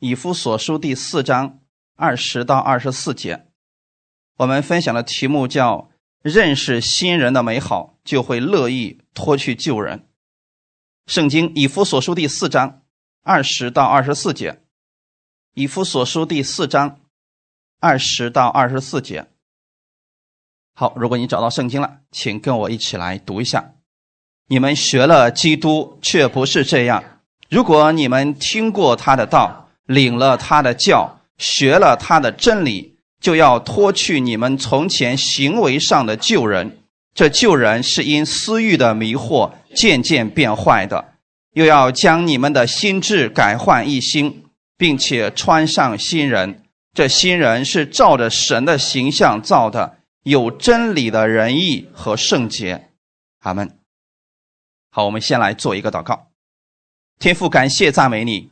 以夫所书第四章二十到二十四节，我们分享的题目叫“认识新人的美好，就会乐意脱去旧人”。圣经以夫所书第四章二十到二十四节，以夫所书第四章二十到二十四节。好，如果你找到圣经了，请跟我一起来读一下。你们学了基督，却不是这样。如果你们听过他的道，领了他的教，学了他的真理，就要脱去你们从前行为上的旧人。这旧人是因私欲的迷惑渐渐变坏的，又要将你们的心智改换一新，并且穿上新人。这新人是照着神的形象造的，有真理的仁义和圣洁。阿门。好，我们先来做一个祷告。天父，感谢赞美你。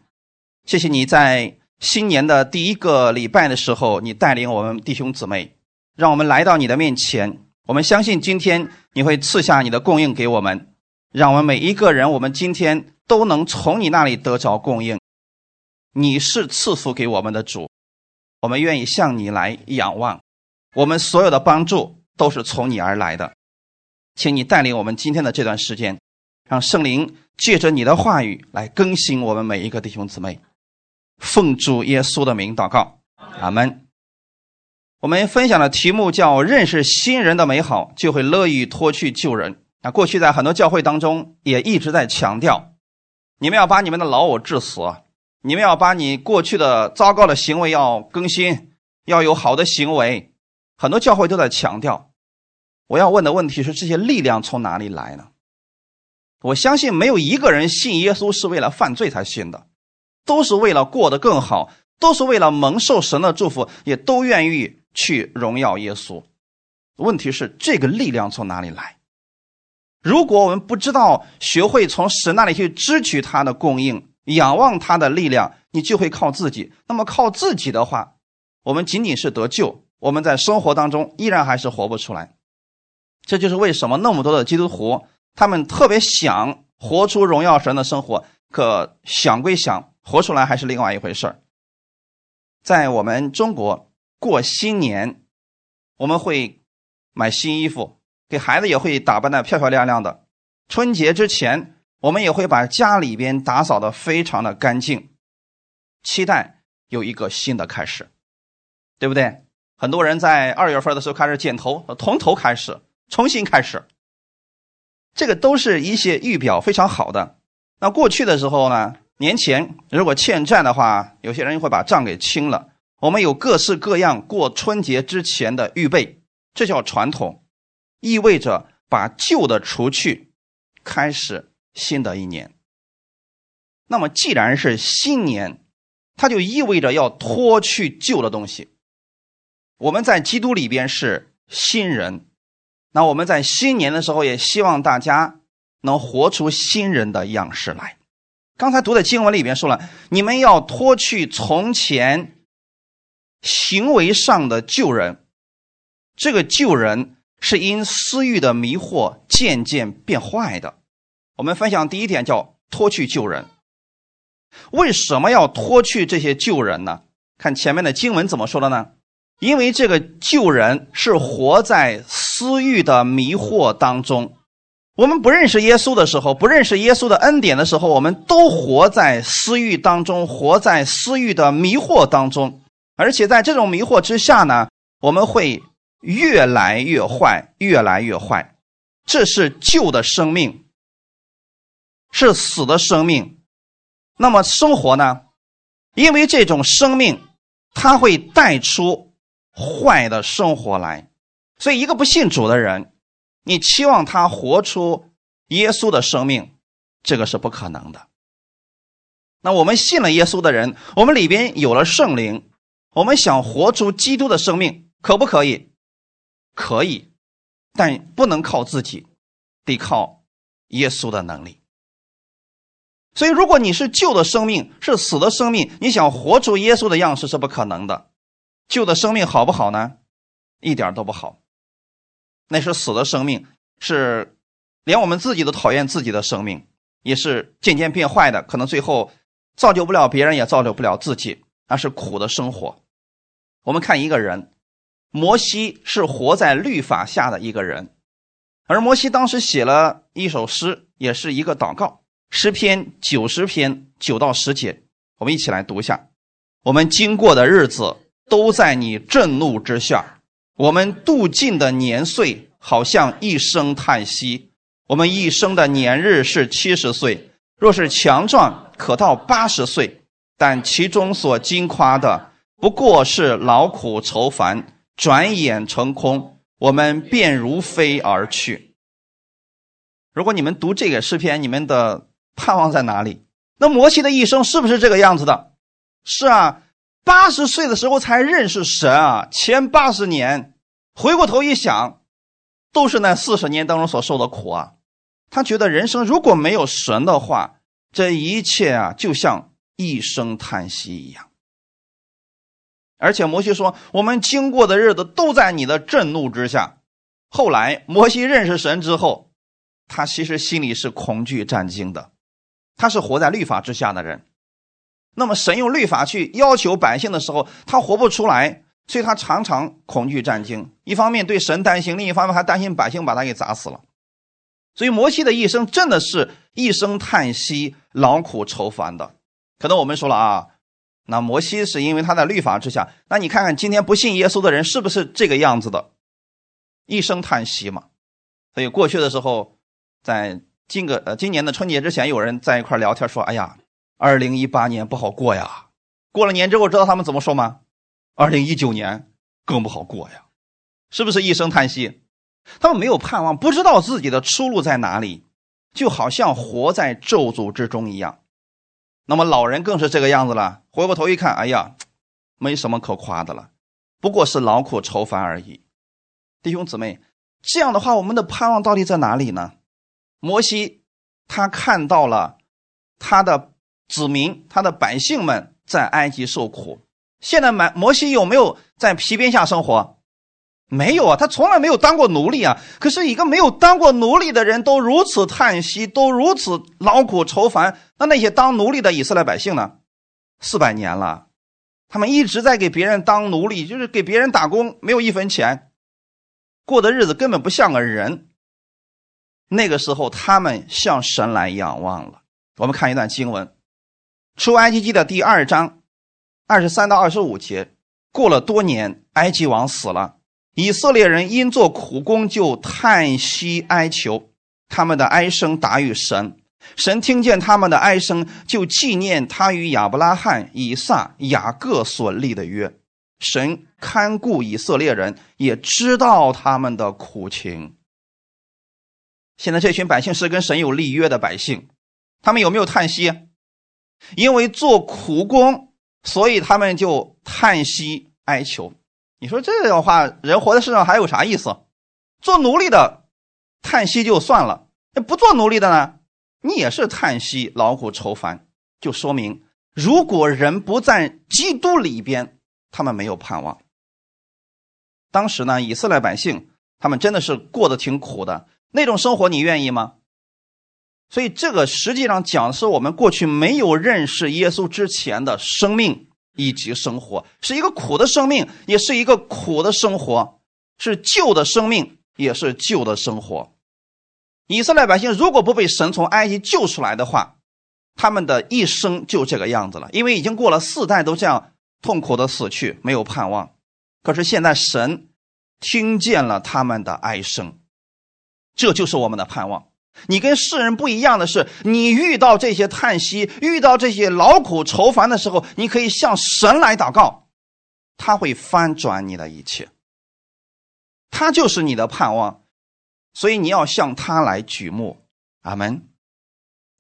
谢谢你在新年的第一个礼拜的时候，你带领我们弟兄姊妹，让我们来到你的面前。我们相信今天你会赐下你的供应给我们，让我们每一个人，我们今天都能从你那里得着供应。你是赐福给我们的主，我们愿意向你来仰望。我们所有的帮助都是从你而来的，请你带领我们今天的这段时间，让圣灵借着你的话语来更新我们每一个弟兄姊妹。奉主耶稣的名祷告，阿门。我们分享的题目叫“认识新人的美好，就会乐意脱去旧人”。那过去在很多教会当中也一直在强调，你们要把你们的老我治死，你们要把你过去的糟糕的行为要更新，要有好的行为。很多教会都在强调。我要问的问题是：这些力量从哪里来呢？我相信没有一个人信耶稣是为了犯罪才信的。都是为了过得更好，都是为了蒙受神的祝福，也都愿意去荣耀耶稣。问题是这个力量从哪里来？如果我们不知道学会从神那里去支取他的供应，仰望他的力量，你就会靠自己。那么靠自己的话，我们仅仅是得救，我们在生活当中依然还是活不出来。这就是为什么那么多的基督徒，他们特别想活出荣耀神的生活，可想归想。活出来还是另外一回事儿。在我们中国过新年，我们会买新衣服，给孩子也会打扮的漂漂亮亮的。春节之前，我们也会把家里边打扫的非常的干净，期待有一个新的开始，对不对？很多人在二月份的时候开始剪头，从头开始，重新开始。这个都是一些预表非常好的。那过去的时候呢？年前如果欠债的话，有些人会把账给清了。我们有各式各样过春节之前的预备，这叫传统，意味着把旧的除去，开始新的一年。那么既然是新年，它就意味着要脱去旧的东西。我们在基督里边是新人，那我们在新年的时候也希望大家能活出新人的样式来。刚才读的经文里边说了，你们要脱去从前行为上的旧人，这个旧人是因私欲的迷惑渐渐变坏的。我们分享第一点叫脱去旧人。为什么要脱去这些旧人呢？看前面的经文怎么说的呢？因为这个旧人是活在私欲的迷惑当中。我们不认识耶稣的时候，不认识耶稣的恩典的时候，我们都活在私欲当中，活在私欲的迷惑当中，而且在这种迷惑之下呢，我们会越来越坏，越来越坏。这是旧的生命，是死的生命。那么生活呢？因为这种生命，它会带出坏的生活来，所以一个不信主的人。你期望他活出耶稣的生命，这个是不可能的。那我们信了耶稣的人，我们里边有了圣灵，我们想活出基督的生命，可不可以？可以，但不能靠自己，得靠耶稣的能力。所以，如果你是旧的生命，是死的生命，你想活出耶稣的样式是不可能的。旧的生命好不好呢？一点都不好。那是死的生命，是连我们自己都讨厌自己的生命，也是渐渐变坏的。可能最后造就不了别人，也造就不了自己，那是苦的生活。我们看一个人，摩西是活在律法下的一个人，而摩西当时写了一首诗，也是一个祷告，诗篇九十篇九到十节，我们一起来读一下。我们经过的日子都在你震怒之下，我们度尽的年岁好像一声叹息。我们一生的年日是七十岁，若是强壮，可到八十岁。但其中所经夸的，不过是劳苦愁烦，转眼成空，我们便如飞而去。如果你们读这个诗篇，你们的盼望在哪里？那摩西的一生是不是这个样子的？是啊，八十岁的时候才认识神啊，前八十年，回过头一想，都是那四十年当中所受的苦啊。他觉得人生如果没有神的话，这一切啊就像一声叹息一样。而且摩西说：“我们经过的日子都在你的震怒之下。”后来摩西认识神之后，他其实心里是恐惧战惊的。他是活在律法之下的人，那么神用律法去要求百姓的时候，他活不出来，所以他常常恐惧战惊。一方面对神担心，另一方面还担心百姓把他给砸死了。所以摩西的一生真的是一声叹息、劳苦愁烦的。可能我们说了啊，那摩西是因为他在律法之下。那你看看今天不信耶稣的人是不是这个样子的？一声叹息嘛。所以过去的时候，在今个呃今年的春节之前，有人在一块聊天说：“哎呀，二零一八年不好过呀。”过了年之后，知道他们怎么说吗？二零一九年更不好过呀，是不是一声叹息？他们没有盼望，不知道自己的出路在哪里，就好像活在咒诅之中一样。那么老人更是这个样子了。回过头一看，哎呀，没什么可夸的了，不过是劳苦愁烦而已。弟兄姊妹，这样的话，我们的盼望到底在哪里呢？摩西他看到了他的子民、他的百姓们在埃及受苦。现在，摩摩西有没有在皮鞭下生活？没有啊，他从来没有当过奴隶啊。可是，一个没有当过奴隶的人都如此叹息，都如此劳苦愁烦，那那些当奴隶的以色列百姓呢？四百年了，他们一直在给别人当奴隶，就是给别人打工，没有一分钱，过的日子根本不像个人。那个时候，他们向神来仰望了。我们看一段经文，《出埃及记》的第二章二十三到二十五节。过了多年，埃及王死了。以色列人因做苦工就叹息哀求，他们的哀声达于神，神听见他们的哀声，就纪念他与亚伯拉罕、以撒、雅各所立的约。神看顾以色列人，也知道他们的苦情。现在这群百姓是跟神有立约的百姓，他们有没有叹息？因为做苦工，所以他们就叹息哀求。你说这样的话，人活在世上还有啥意思？做奴隶的叹息就算了，那不做奴隶的呢？你也是叹息劳苦愁烦，就说明如果人不在基督里边，他们没有盼望。当时呢，以色列百姓他们真的是过得挺苦的，那种生活你愿意吗？所以这个实际上讲的是我们过去没有认识耶稣之前的生命。以及生活是一个苦的生命，也是一个苦的生活，是旧的生命，也是旧的生活。以色列百姓如果不被神从埃及救出来的话，他们的一生就这个样子了，因为已经过了四代都这样痛苦的死去，没有盼望。可是现在神听见了他们的哀声，这就是我们的盼望。你跟世人不一样的是，你遇到这些叹息、遇到这些劳苦愁烦的时候，你可以向神来祷告，他会翻转你的一切。他就是你的盼望，所以你要向他来举目。阿门。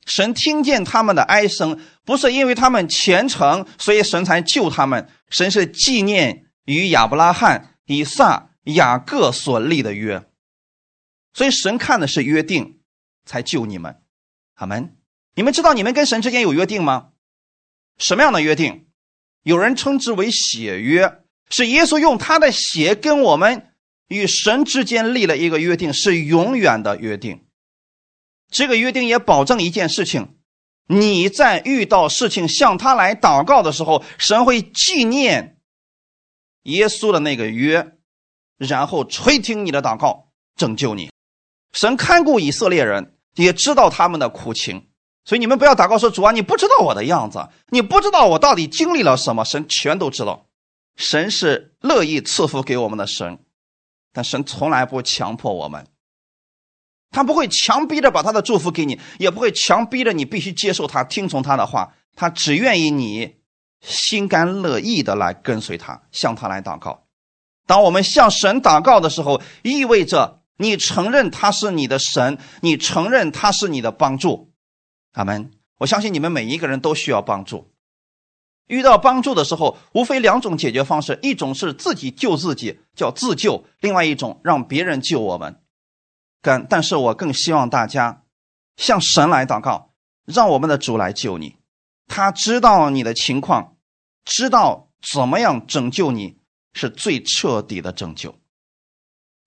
神听见他们的哀声，不是因为他们虔诚，所以神才救他们。神是纪念与亚伯拉罕、以撒、雅各所立的约，所以神看的是约定。才救你们，阿门。你们知道你们跟神之间有约定吗？什么样的约定？有人称之为血约，是耶稣用他的血跟我们与神之间立了一个约定，是永远的约定。这个约定也保证一件事情：你在遇到事情向他来祷告的时候，神会纪念耶稣的那个约，然后垂听你的祷告，拯救你。神看顾以色列人，也知道他们的苦情，所以你们不要祷告说：“主啊，你不知道我的样子，你不知道我到底经历了什么。”神全都知道，神是乐意赐福给我们的神，但神从来不强迫我们。他不会强逼着把他的祝福给你，也不会强逼着你必须接受他、听从他的话。他只愿意你心甘乐意的来跟随他，向他来祷告。当我们向神祷告的时候，意味着你承认他是你的神，你承认他是你的帮助。阿门。我相信你们每一个人都需要帮助。遇到帮助的时候，无非两种解决方式：一种是自己救自己，叫自救；另外一种让别人救我们。但但是我更希望大家向神来祷告，让我们的主来救你。他知道你的情况，知道怎么样拯救你是最彻底的拯救。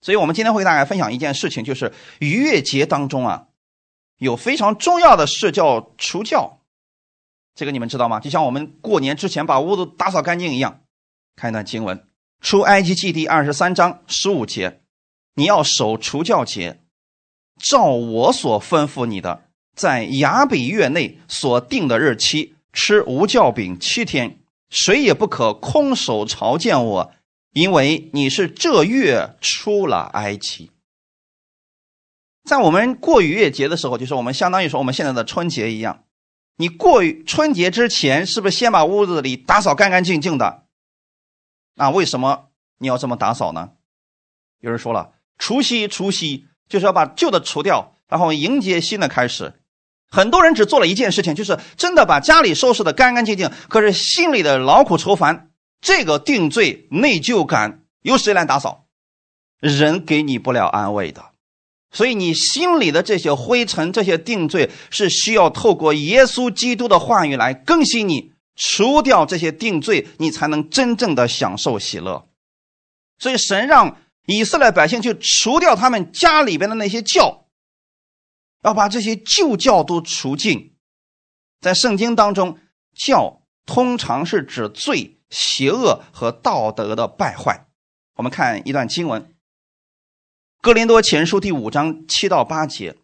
所以，我们今天会给大家分享一件事情，就是逾越节当中啊，有非常重要的事叫除教。这个你们知道吗？就像我们过年之前把屋子打扫干净一样。看一段经文，《出埃及记》第二十三章十五节。你要守除教节，照我所吩咐你的，在雅比月内所定的日期吃无酵饼七天，谁也不可空手朝见我，因为你是这月出了埃及。在我们过逾越节的时候，就是我们相当于说我们现在的春节一样，你过春节之前是不是先把屋子里打扫干干净净的？那为什么你要这么打扫呢？有人说了。除夕，除夕就是要把旧的除掉，然后迎接新的开始。很多人只做了一件事情，就是真的把家里收拾的干干净净，可是心里的劳苦愁烦，这个定罪、内疚感由谁来打扫？人给你不了安慰的。所以你心里的这些灰尘、这些定罪，是需要透过耶稣基督的话语来更新你，除掉这些定罪，你才能真正的享受喜乐。所以神让。以色列百姓去除掉他们家里边的那些教，要把这些旧教都除尽。在圣经当中，教通常是指罪、邪恶和道德的败坏。我们看一段经文，《哥林多前书》第五章七到八节：“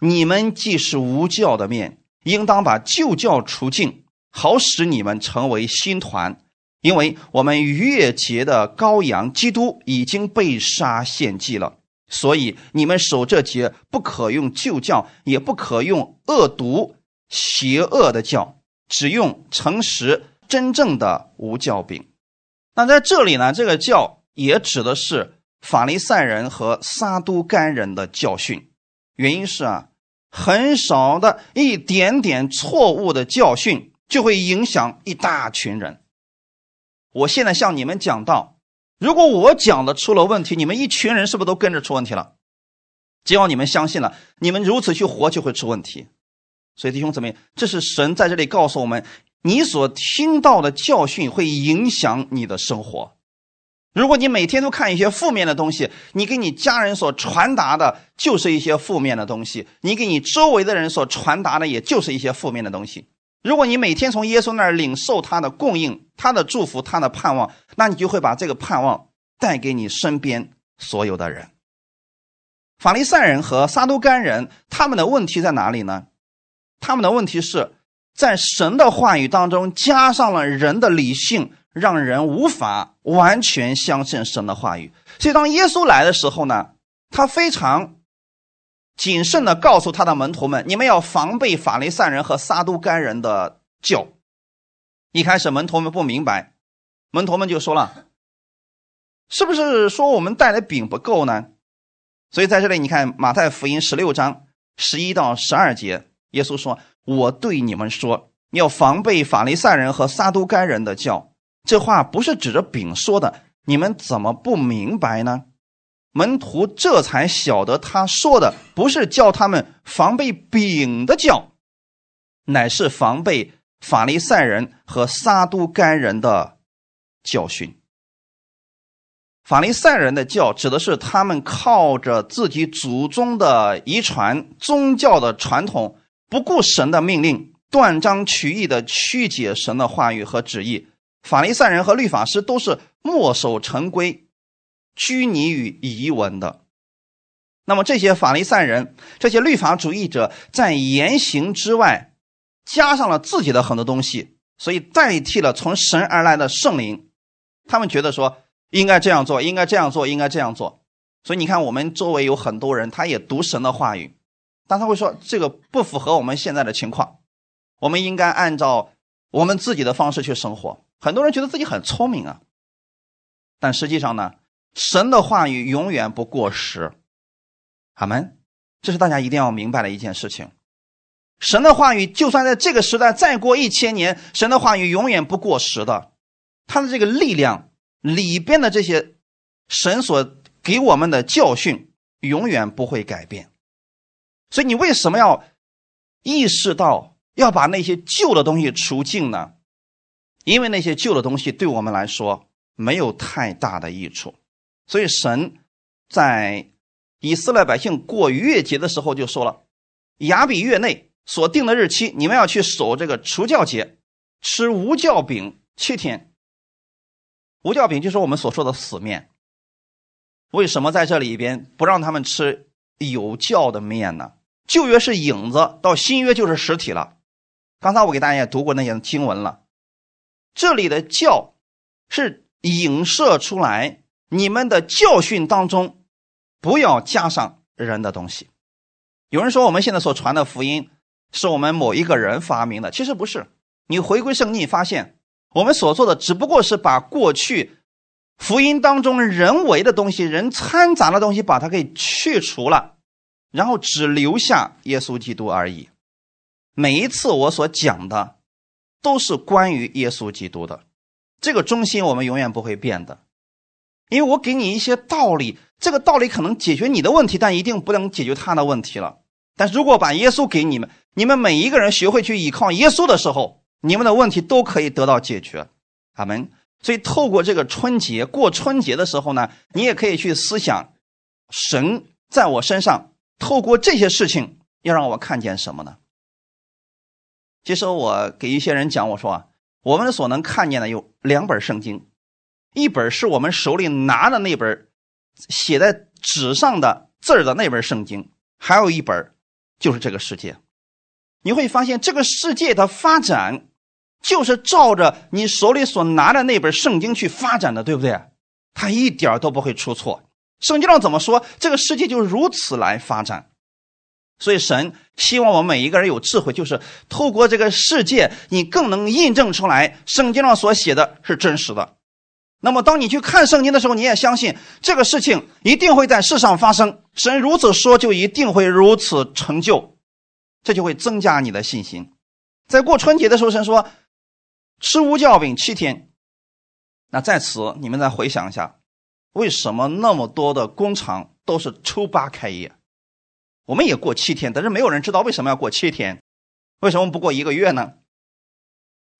你们既是无教的面，应当把旧教除尽，好使你们成为新团。”因为我们逾节的羔羊基督已经被杀献祭了，所以你们守这节不可用旧教，也不可用恶毒、邪恶的教，只用诚实、真正的无教饼。那在这里呢，这个教也指的是法利赛人和撒都干人的教训。原因是啊，很少的一点点错误的教训，就会影响一大群人。我现在向你们讲到，如果我讲的出了问题，你们一群人是不是都跟着出问题了？只要你们相信了，你们如此去活就会出问题。所以弟兄姊妹，这是神在这里告诉我们：你所听到的教训会影响你的生活。如果你每天都看一些负面的东西，你给你家人所传达的就是一些负面的东西，你给你周围的人所传达的也就是一些负面的东西。如果你每天从耶稣那儿领受他的供应、他的祝福、他的盼望，那你就会把这个盼望带给你身边所有的人。法利赛人和撒都干人他们的问题在哪里呢？他们的问题是在神的话语当中加上了人的理性，让人无法完全相信神的话语。所以当耶稣来的时候呢，他非常。谨慎的告诉他的门徒们：“你们要防备法利赛人和撒都干人的教。”一开始门徒们不明白，门徒们就说了：“是不是说我们带的饼不够呢？”所以在这里，你看马太福音十六章十一到十二节，耶稣说：“我对你们说，要防备法利赛人和撒都干人的教。”这话不是指着饼说的，你们怎么不明白呢？门徒这才晓得，他说的不是叫他们防备饼的教，乃是防备法利赛人和撒都干人的教训。法利赛人的教指的是他们靠着自己祖宗的遗传宗教的传统，不顾神的命令，断章取义的曲解神的话语和旨意。法利赛人和律法师都是墨守成规、拘泥于遗文的。那么这些法利赛人、这些律法主义者在言行之外，加上了自己的很多东西，所以代替了从神而来的圣灵。他们觉得说应该这样做，应该这样做，应该这样做。所以你看，我们周围有很多人，他也读神的话语，但他会说这个不符合我们现在的情况，我们应该按照我们自己的方式去生活。很多人觉得自己很聪明啊，但实际上呢，神的话语永远不过时。阿门，这是大家一定要明白的一件事情。神的话语就算在这个时代再过一千年，神的话语永远不过时的。他的这个力量里边的这些神所给我们的教训，永远不会改变。所以你为什么要意识到要把那些旧的东西除尽呢？因为那些旧的东西对我们来说没有太大的益处。所以神在。以色列百姓过逾越节的时候就说了：“亚比月内所定的日期，你们要去守这个除教节，吃无酵饼七天。无酵饼就是我们所说的死面。为什么在这里边不让他们吃有酵的面呢？旧约是影子，到新约就是实体了。刚才我给大家也读过那些经文了，这里的教是影射出来你们的教训当中。”不要加上人的东西。有人说我们现在所传的福音是我们某一个人发明的，其实不是。你回归圣经，发现我们所做的只不过是把过去福音当中人为的东西、人掺杂的东西，把它给去除了，然后只留下耶稣基督而已。每一次我所讲的都是关于耶稣基督的，这个中心我们永远不会变的。因为我给你一些道理，这个道理可能解决你的问题，但一定不能解决他的问题了。但如果把耶稣给你们，你们每一个人学会去依靠耶稣的时候，你们的问题都可以得到解决。阿门。所以透过这个春节过春节的时候呢，你也可以去思想，神在我身上透过这些事情要让我看见什么呢？其实我给一些人讲，我说啊，我们所能看见的有两本圣经。一本是我们手里拿的那本写在纸上的字的那本圣经，还有一本就是这个世界。你会发现，这个世界的发展就是照着你手里所拿的那本圣经去发展的，对不对？它一点都不会出错。圣经上怎么说，这个世界就如此来发展。所以，神希望我们每一个人有智慧，就是透过这个世界，你更能印证出来圣经上所写的是真实的。那么，当你去看圣经的时候，你也相信这个事情一定会在世上发生。神如此说，就一定会如此成就，这就会增加你的信心。在过春节的时候，神说吃无酵饼七天。那在此，你们再回想一下，为什么那么多的工厂都是初八开业？我们也过七天，但是没有人知道为什么要过七天，为什么不过一个月呢？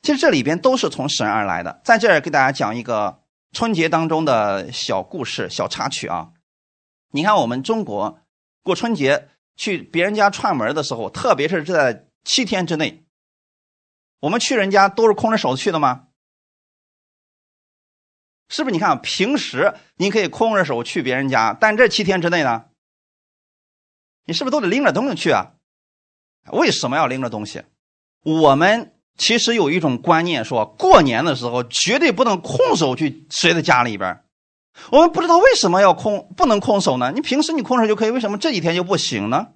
其实这里边都是从神而来的。在这儿给大家讲一个。春节当中的小故事、小插曲啊，你看我们中国过春节去别人家串门的时候，特别是在七天之内，我们去人家都是空着手去的吗？是不是？你看平时你可以空着手去别人家，但这七天之内呢，你是不是都得拎着东西去啊？为什么要拎着东西？我们。其实有一种观念，说过年的时候绝对不能空手去谁的家里边我们不知道为什么要空，不能空手呢？你平时你空手就可以，为什么这几天就不行呢？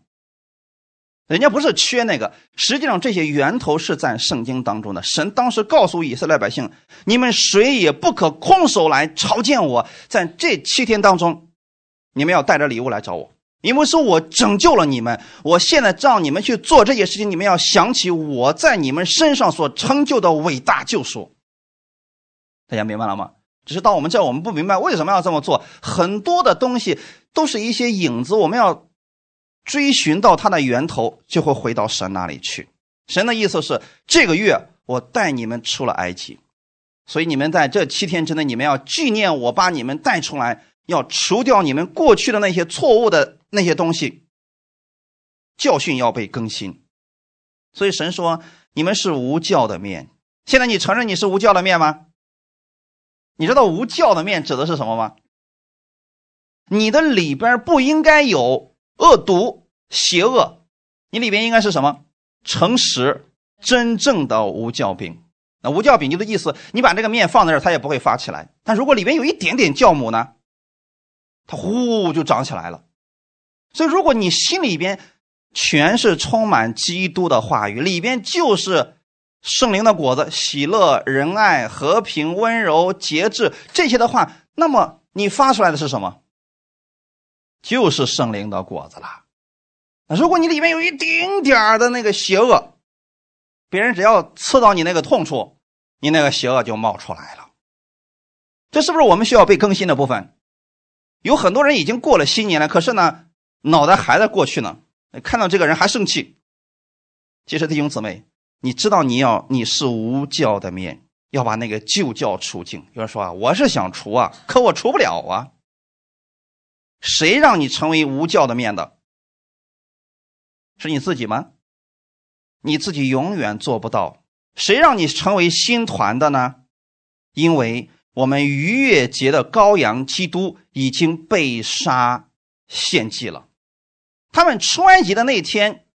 人家不是缺那个，实际上这些源头是在圣经当中的。神当时告诉以色列百姓：你们谁也不可空手来朝见我，在这七天当中，你们要带着礼物来找我。因为是我拯救了你们，我现在让你们去做这些事情，你们要想起我在你们身上所成就的伟大救赎。大家明白了吗？只是到我们这，我们不明白为什么要这么做。很多的东西都是一些影子，我们要追寻到它的源头，就会回到神那里去。神的意思是，这个月我带你们出了埃及，所以你们在这七天之内，你们要纪念我把你们带出来。要除掉你们过去的那些错误的那些东西，教训要被更新。所以神说：“你们是无教的面。现在你承认你是无教的面吗？你知道无教的面指的是什么吗？你的里边不应该有恶毒、邪恶，你里边应该是什么？诚实、真正的无教饼。那无教饼就的意思，你把这个面放在这儿，它也不会发起来。但如果里边有一点点酵母呢，它呼就长起来了。所以，如果你心里边全是充满基督的话语，里边就是圣灵的果子——喜乐、仁爱、和平、温柔、节制这些的话，那么你发出来的是什么？就是圣灵的果子了。那如果你里面有一丁点儿的那个邪恶，别人只要刺到你那个痛处，你那个邪恶就冒出来了。这是不是我们需要被更新的部分？有很多人已经过了新年了，可是呢，脑袋还在过去呢。看到这个人还生气。其实弟兄姊妹，你知道你要你是无教的面，要把那个旧教除净。有人说啊，我是想除啊，可我除不了啊。谁让你成为无教的面的？是你自己吗？你自己永远做不到。谁让你成为新团的呢？因为我们逾越节的羔羊基督已经被杀献祭了。他们穿节的那天，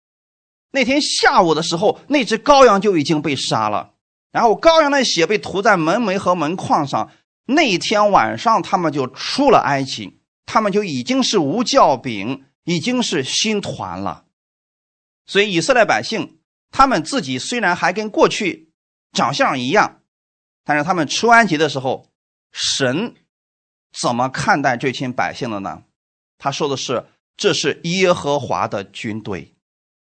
那天下午的时候，那只羔羊就已经被杀了。然后羔羊的血被涂在门楣和门框上。那天晚上，他们就出了埃及。他们就已经是无教饼，已经是新团了。所以以色列百姓，他们自己虽然还跟过去长相一样，但是他们出埃及的时候，神怎么看待这群百姓的呢？他说的是：“这是耶和华的军队。”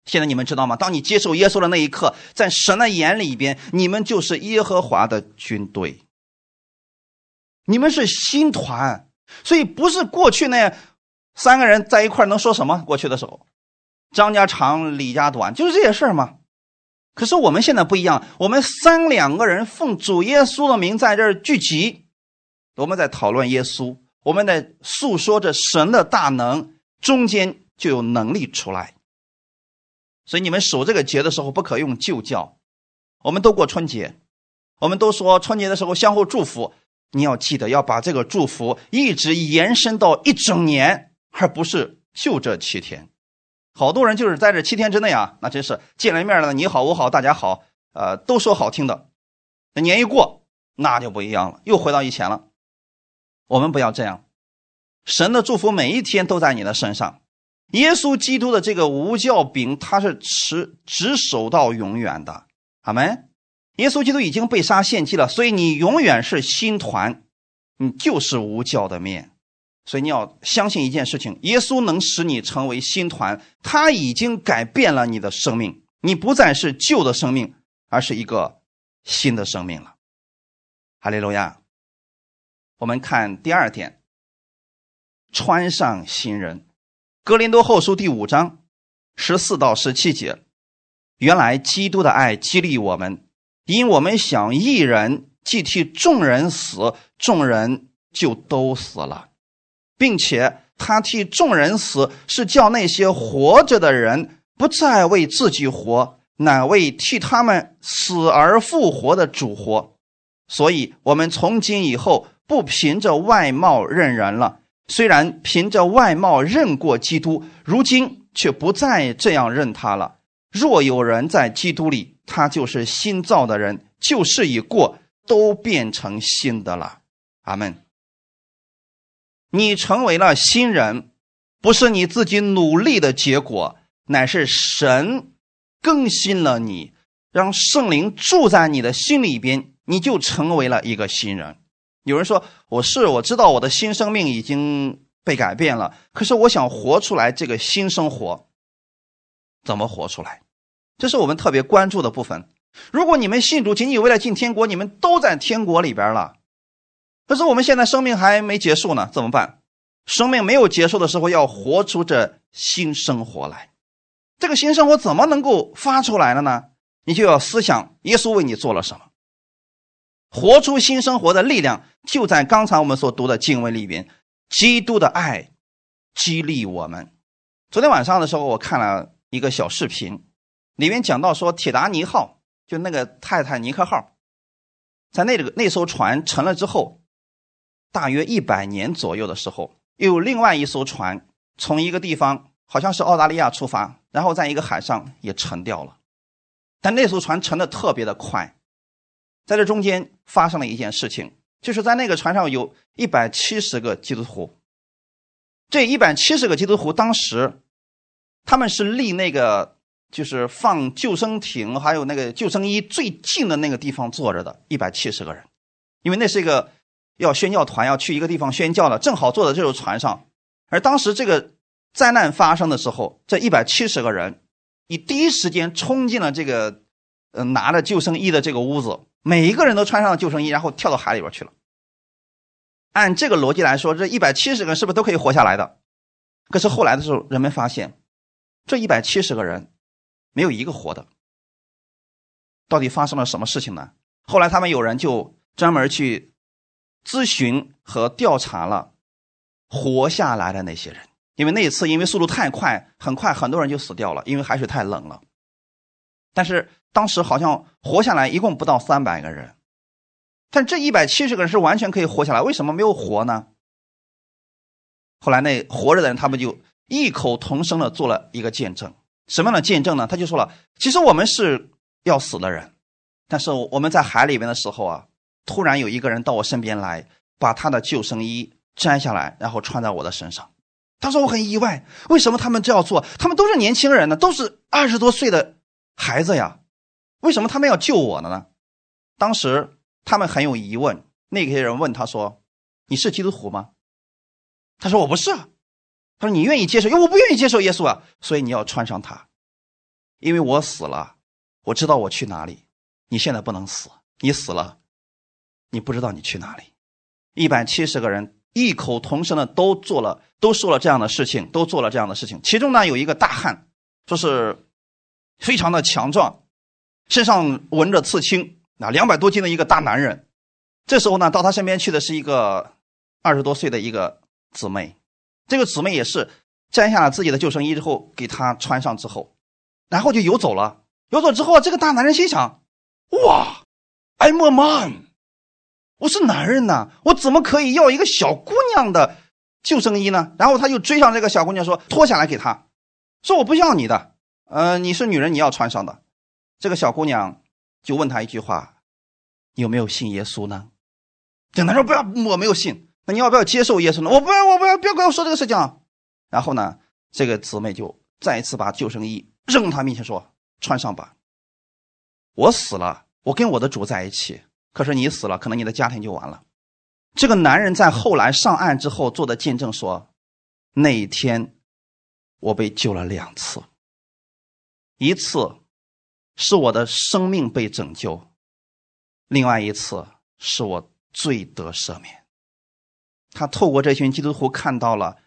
现在你们知道吗？当你接受耶稣的那一刻，在神的眼里边，你们就是耶和华的军队，你们是新团。所以不是过去那三个人在一块能说什么？过去的时候，张家长，李家短，就是这些事儿吗？可是我们现在不一样，我们三两个人奉主耶稣的名在这儿聚集，我们在讨论耶稣，我们在诉说着神的大能，中间就有能力出来。所以你们守这个节的时候，不可用旧教。我们都过春节，我们都说春节的时候相互祝福。你要记得要把这个祝福一直延伸到一整年，而不是就这七天。好多人就是在这七天之内啊，那真是见了面了，你好我好大家好，呃，都说好听的。那年一过，那就不一样了，又回到以前了。我们不要这样，神的祝福每一天都在你的身上。耶稣基督的这个无教饼，他是持只守到永远的。阿门。耶稣基督已经被杀献祭了，所以你永远是新团，你就是无教的面。所以你要相信一件事情：耶稣能使你成为新团，他已经改变了你的生命，你不再是旧的生命，而是一个新的生命了。哈利路亚！我们看第二点，穿上新人。格林多后书第五章十四到十七节，原来基督的爱激励我们。因我们想一人既替众人死，众人就都死了，并且他替众人死，是叫那些活着的人不再为自己活，乃为替他们死而复活的主活。所以，我们从今以后不凭着外貌认人了。虽然凭着外貌认过基督，如今却不再这样认他了。若有人在基督里，他就是新造的人，旧事已过，都变成新的了。阿门。你成为了新人，不是你自己努力的结果，乃是神更新了你，让圣灵住在你的心里边，你就成为了一个新人。有人说：“我是我知道我的新生命已经被改变了，可是我想活出来这个新生活，怎么活出来？”这是我们特别关注的部分。如果你们信主仅仅为了进天国，你们都在天国里边了。可是我们现在生命还没结束呢，怎么办？生命没有结束的时候，要活出这新生活来。这个新生活怎么能够发出来了呢？你就要思想耶稣为你做了什么。活出新生活的力量就在刚才我们所读的经文里边。基督的爱激励我们。昨天晚上的时候，我看了一个小视频。里面讲到说，铁达尼号就那个泰坦尼克号，在那个那艘船沉了之后，大约一百年左右的时候，又有另外一艘船从一个地方，好像是澳大利亚出发，然后在一个海上也沉掉了。但那艘船沉的特别的快，在这中间发生了一件事情，就是在那个船上有一百七十个基督徒。这一百七十个基督徒当时，他们是离那个。就是放救生艇还有那个救生衣最近的那个地方坐着的一百七十个人，因为那是一个要宣教团要去一个地方宣教的，正好坐在这艘船上。而当时这个灾难发生的时候，这一百七十个人，以第一时间冲进了这个，呃，拿着救生衣的这个屋子，每一个人都穿上了救生衣，然后跳到海里边去了。按这个逻辑来说，这一百七十个人是不是都可以活下来的？可是后来的时候，人们发现，这一百七十个人。没有一个活的，到底发生了什么事情呢？后来他们有人就专门去咨询和调查了活下来的那些人，因为那一次因为速度太快，很快很多人就死掉了，因为海水太冷了。但是当时好像活下来一共不到三百个人，但这一百七十个人是完全可以活下来，为什么没有活呢？后来那活着的人，他们就异口同声的做了一个见证。什么样的见证呢？他就说了，其实我们是要死的人，但是我们在海里面的时候啊，突然有一个人到我身边来，把他的救生衣摘下来，然后穿在我的身上。他说我很意外，为什么他们这样做？他们都是年轻人呢，都是二十多岁的孩子呀，为什么他们要救我呢？当时他们很有疑问，那些人问他说：“你是基督徒吗？”他说：“我不是。”他说：“你愿意接受？因为我不愿意接受耶稣啊，所以你要穿上它，因为我死了，我知道我去哪里。你现在不能死，你死了，你不知道你去哪里。”一百七十个人异口同声的都做了，都说了这样的事情，都做了这样的事情。其中呢，有一个大汉，说是非常的强壮，身上纹着刺青，那，两百多斤的一个大男人。这时候呢，到他身边去的是一个二十多岁的一个姊妹。这个姊妹也是摘下了自己的救生衣之后，给他穿上之后，然后就游走了。游走之后，这个大男人心想：“哇，I'm a man，我是男人呐，我怎么可以要一个小姑娘的救生衣呢？”然后他就追上这个小姑娘说：“脱下来给她，说我不要你的，呃，你是女人，你要穿上的。”这个小姑娘就问他一句话：“有没有信耶稣呢？”这男人说：“不要，我没有信。”那你要不要接受耶稣呢？我不要，我不要，不要跟我说这个事情。然后呢，这个姊妹就再一次把救生衣扔他面前说：“穿上吧。”我死了，我跟我的主在一起。可是你死了，可能你的家庭就完了。这个男人在后来上岸之后做的见证说：“那一天，我被救了两次。一次是我的生命被拯救，另外一次是我罪得赦免。”他透过这群基督徒看到了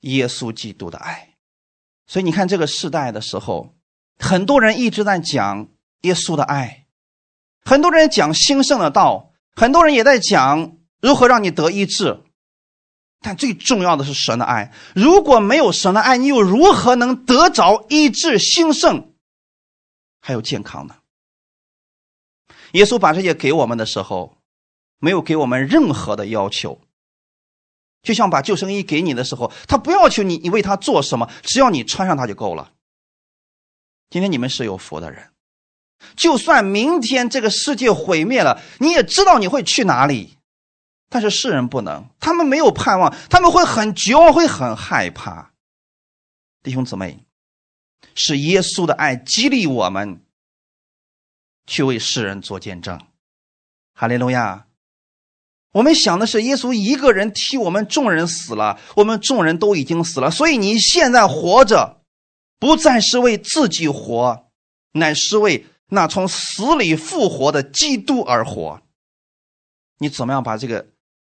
耶稣基督的爱，所以你看这个时代的时候，很多人一直在讲耶稣的爱，很多人讲兴盛的道，很多人也在讲如何让你得医治，但最重要的是神的爱。如果没有神的爱，你又如何能得着医治、兴盛，还有健康呢？耶稣把这些给我们的时候，没有给我们任何的要求。就像把救生衣给你的时候，他不要求你，你为他做什么，只要你穿上它就够了。今天你们是有福的人，就算明天这个世界毁灭了，你也知道你会去哪里。但是世人不能，他们没有盼望，他们会很绝望，会很害怕。弟兄姊妹，是耶稣的爱激励我们去为世人做见证。哈利路亚。我们想的是，耶稣一个人替我们众人死了，我们众人都已经死了，所以你现在活着，不再是为自己活，乃是为那从死里复活的基督而活。你怎么样把这个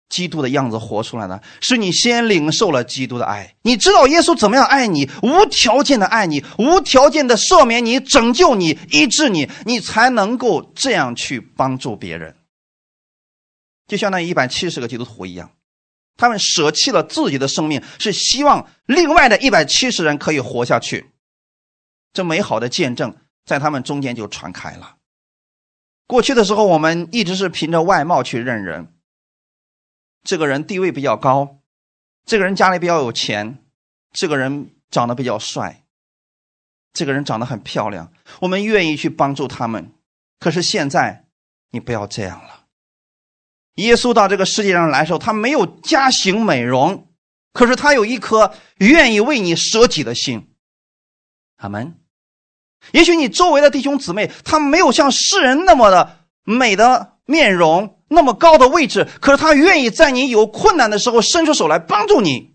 基督的样子活出来呢？是你先领受了基督的爱，你知道耶稣怎么样爱你，无条件的爱你，无条件的赦免你，拯救你，医治你，你才能够这样去帮助别人。就相当于一百七十个基督徒一样，他们舍弃了自己的生命，是希望另外的一百七十人可以活下去。这美好的见证在他们中间就传开了。过去的时候，我们一直是凭着外貌去认人。这个人地位比较高，这个人家里比较有钱，这个人长得比较帅，这个人长得很漂亮，我们愿意去帮助他们。可是现在，你不要这样了。耶稣到这个世界上来的时候，他没有加行美容，可是他有一颗愿意为你舍己的心。阿门。也许你周围的弟兄姊妹，他没有像世人那么的美的面容，那么高的位置，可是他愿意在你有困难的时候伸出手来帮助你，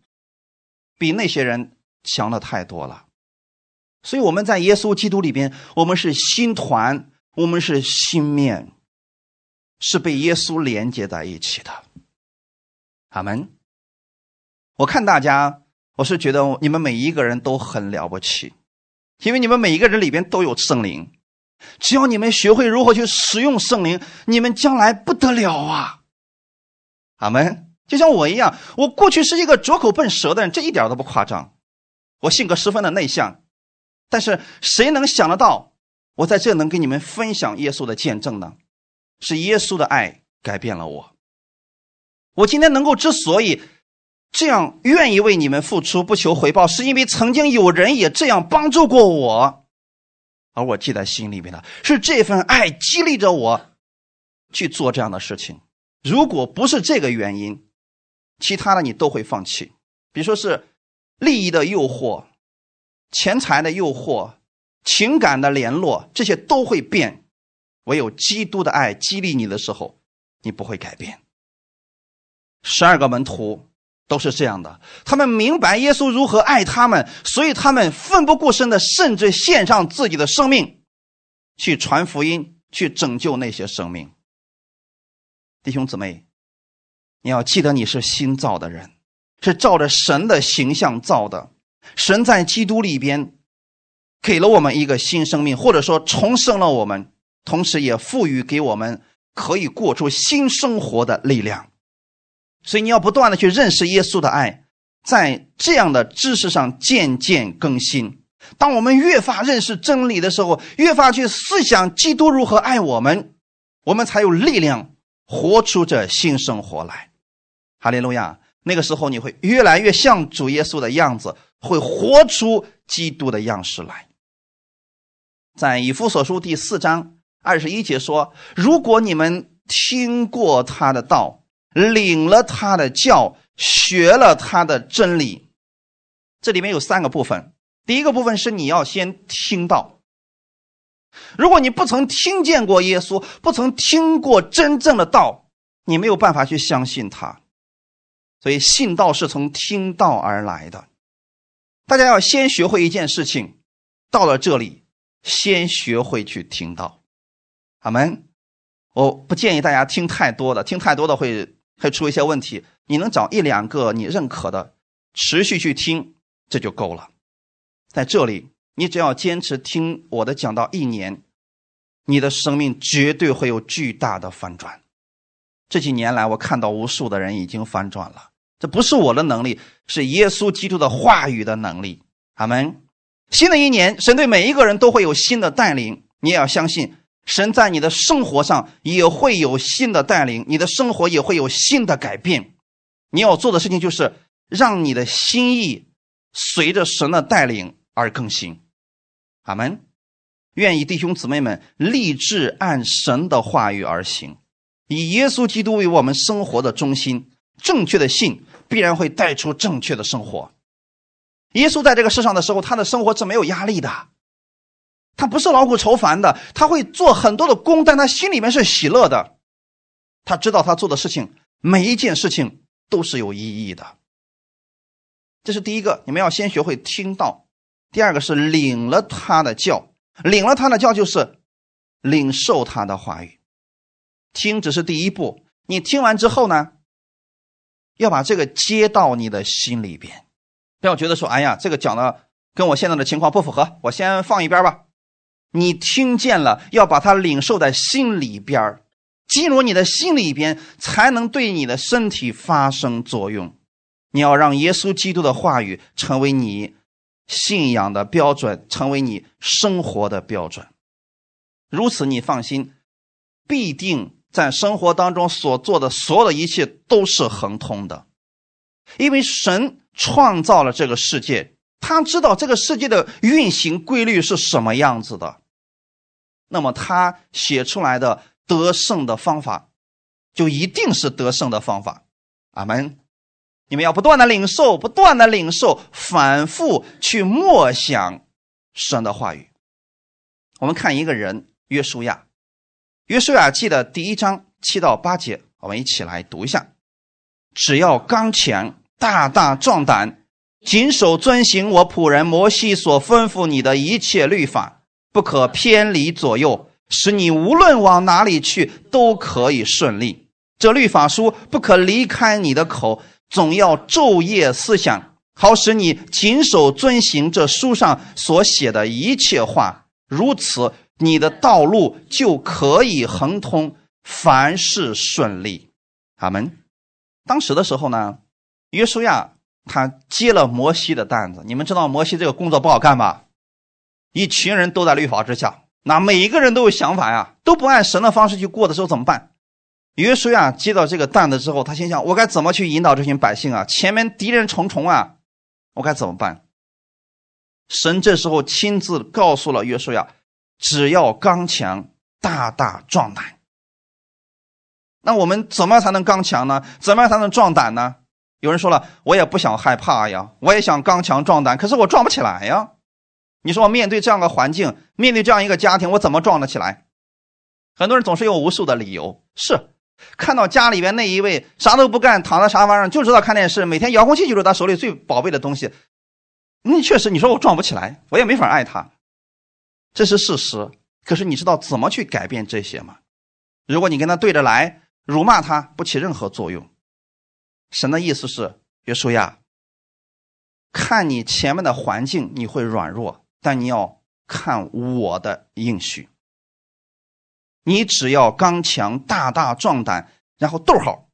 比那些人强的太多了。所以我们在耶稣基督里边，我们是心团，我们是心面，是被耶稣连接在一起的。阿门。我看大家，我是觉得你们每一个人都很了不起。因为你们每一个人里边都有圣灵，只要你们学会如何去使用圣灵，你们将来不得了啊！阿门。就像我一样，我过去是一个拙口笨舌的人，这一点都不夸张。我性格十分的内向，但是谁能想得到，我在这能跟你们分享耶稣的见证呢？是耶稣的爱改变了我。我今天能够之所以。这样愿意为你们付出，不求回报，是因为曾经有人也这样帮助过我，而我记在心里面的是这份爱激励着我去做这样的事情。如果不是这个原因，其他的你都会放弃。比如说是利益的诱惑、钱财的诱惑、情感的联络，这些都会变。唯有基督的爱激励你的时候，你不会改变。十二个门徒。都是这样的，他们明白耶稣如何爱他们，所以他们奋不顾身的，甚至献上自己的生命，去传福音，去拯救那些生命。弟兄姊妹，你要记得你是新造的人，是照着神的形象造的。神在基督里边给了我们一个新生命，或者说重生了我们，同时也赋予给我们可以过出新生活的力量。所以你要不断的去认识耶稣的爱，在这样的知识上渐渐更新。当我们越发认识真理的时候，越发去思想基督如何爱我们，我们才有力量活出这新生活来。哈利路亚！那个时候你会越来越像主耶稣的样子，会活出基督的样式来。在以弗所书第四章二十一节说：“如果你们听过他的道。”领了他的教，学了他的真理，这里面有三个部分。第一个部分是你要先听到。如果你不曾听见过耶稣，不曾听过真正的道，你没有办法去相信他。所以信道是从听道而来的。大家要先学会一件事情，到了这里，先学会去听道。阿门。我不建议大家听太多的，听太多的会。会出一些问题，你能找一两个你认可的，持续去听，这就够了。在这里，你只要坚持听我的讲道一年，你的生命绝对会有巨大的反转。这几年来，我看到无数的人已经反转了，这不是我的能力，是耶稣基督的话语的能力。阿门。新的一年，神对每一个人都会有新的带领，你也要相信。神在你的生活上也会有新的带领，你的生活也会有新的改变。你要做的事情就是让你的心意随着神的带领而更新。阿门。愿意弟兄姊妹们立志按神的话语而行，以耶稣基督为我们生活的中心。正确的信必然会带出正确的生活。耶稣在这个世上的时候，他的生活是没有压力的。他不是劳苦愁烦的，他会做很多的工，但他心里面是喜乐的。他知道他做的事情，每一件事情都是有意义的。这是第一个，你们要先学会听到；第二个是领了他的教，领了他的教就是领受他的话语。听只是第一步，你听完之后呢，要把这个接到你的心里边，不要觉得说，哎呀，这个讲的跟我现在的情况不符合，我先放一边吧。你听见了，要把它领受在心里边进入你的心里边，才能对你的身体发生作用。你要让耶稣基督的话语成为你信仰的标准，成为你生活的标准。如此，你放心，必定在生活当中所做的所有的一切都是亨通的，因为神创造了这个世界，他知道这个世界的运行规律是什么样子的，那么他写出来的得胜的方法，就一定是得胜的方法。阿门。你们要不断的领受，不断的领受，反复去默想神的话语。我们看一个人约书亚，约书亚记的第一章七到八节，我们一起来读一下。只要刚强，大大壮胆，谨守遵行我仆人摩西所吩咐你的一切律法，不可偏离左右，使你无论往哪里去都可以顺利。这律法书不可离开你的口。总要昼夜思想，好使你谨守遵行这书上所写的一切话。如此，你的道路就可以亨通，凡事顺利。阿门。当时的时候呢，约书亚他接了摩西的担子。你们知道摩西这个工作不好干吧？一群人都在律法之下，那每一个人都有想法呀，都不按神的方式去过的时候怎么办？约书亚接到这个担子之后，他心想：我该怎么去引导这群百姓啊？前面敌人重重啊，我该怎么办？神这时候亲自告诉了约书亚：只要刚强，大大壮胆。那我们怎么样才能刚强呢？怎么样才能壮胆呢？有人说了：我也不想害怕呀，我也想刚强壮胆，可是我壮不起来呀。你说我面对这样的环境，面对这样一个家庭，我怎么壮得起来？很多人总是有无数的理由，是。看到家里边那一位啥都不干，躺在沙发上就知道看电视，每天遥控器就是他手里最宝贝的东西。那确实，你说我撞不起来，我也没法爱他，这是事实。可是你知道怎么去改变这些吗？如果你跟他对着来，辱骂他不起任何作用。神的意思是，约书亚，看你前面的环境你会软弱，但你要看我的应许。你只要刚强、大大壮胆，然后逗号，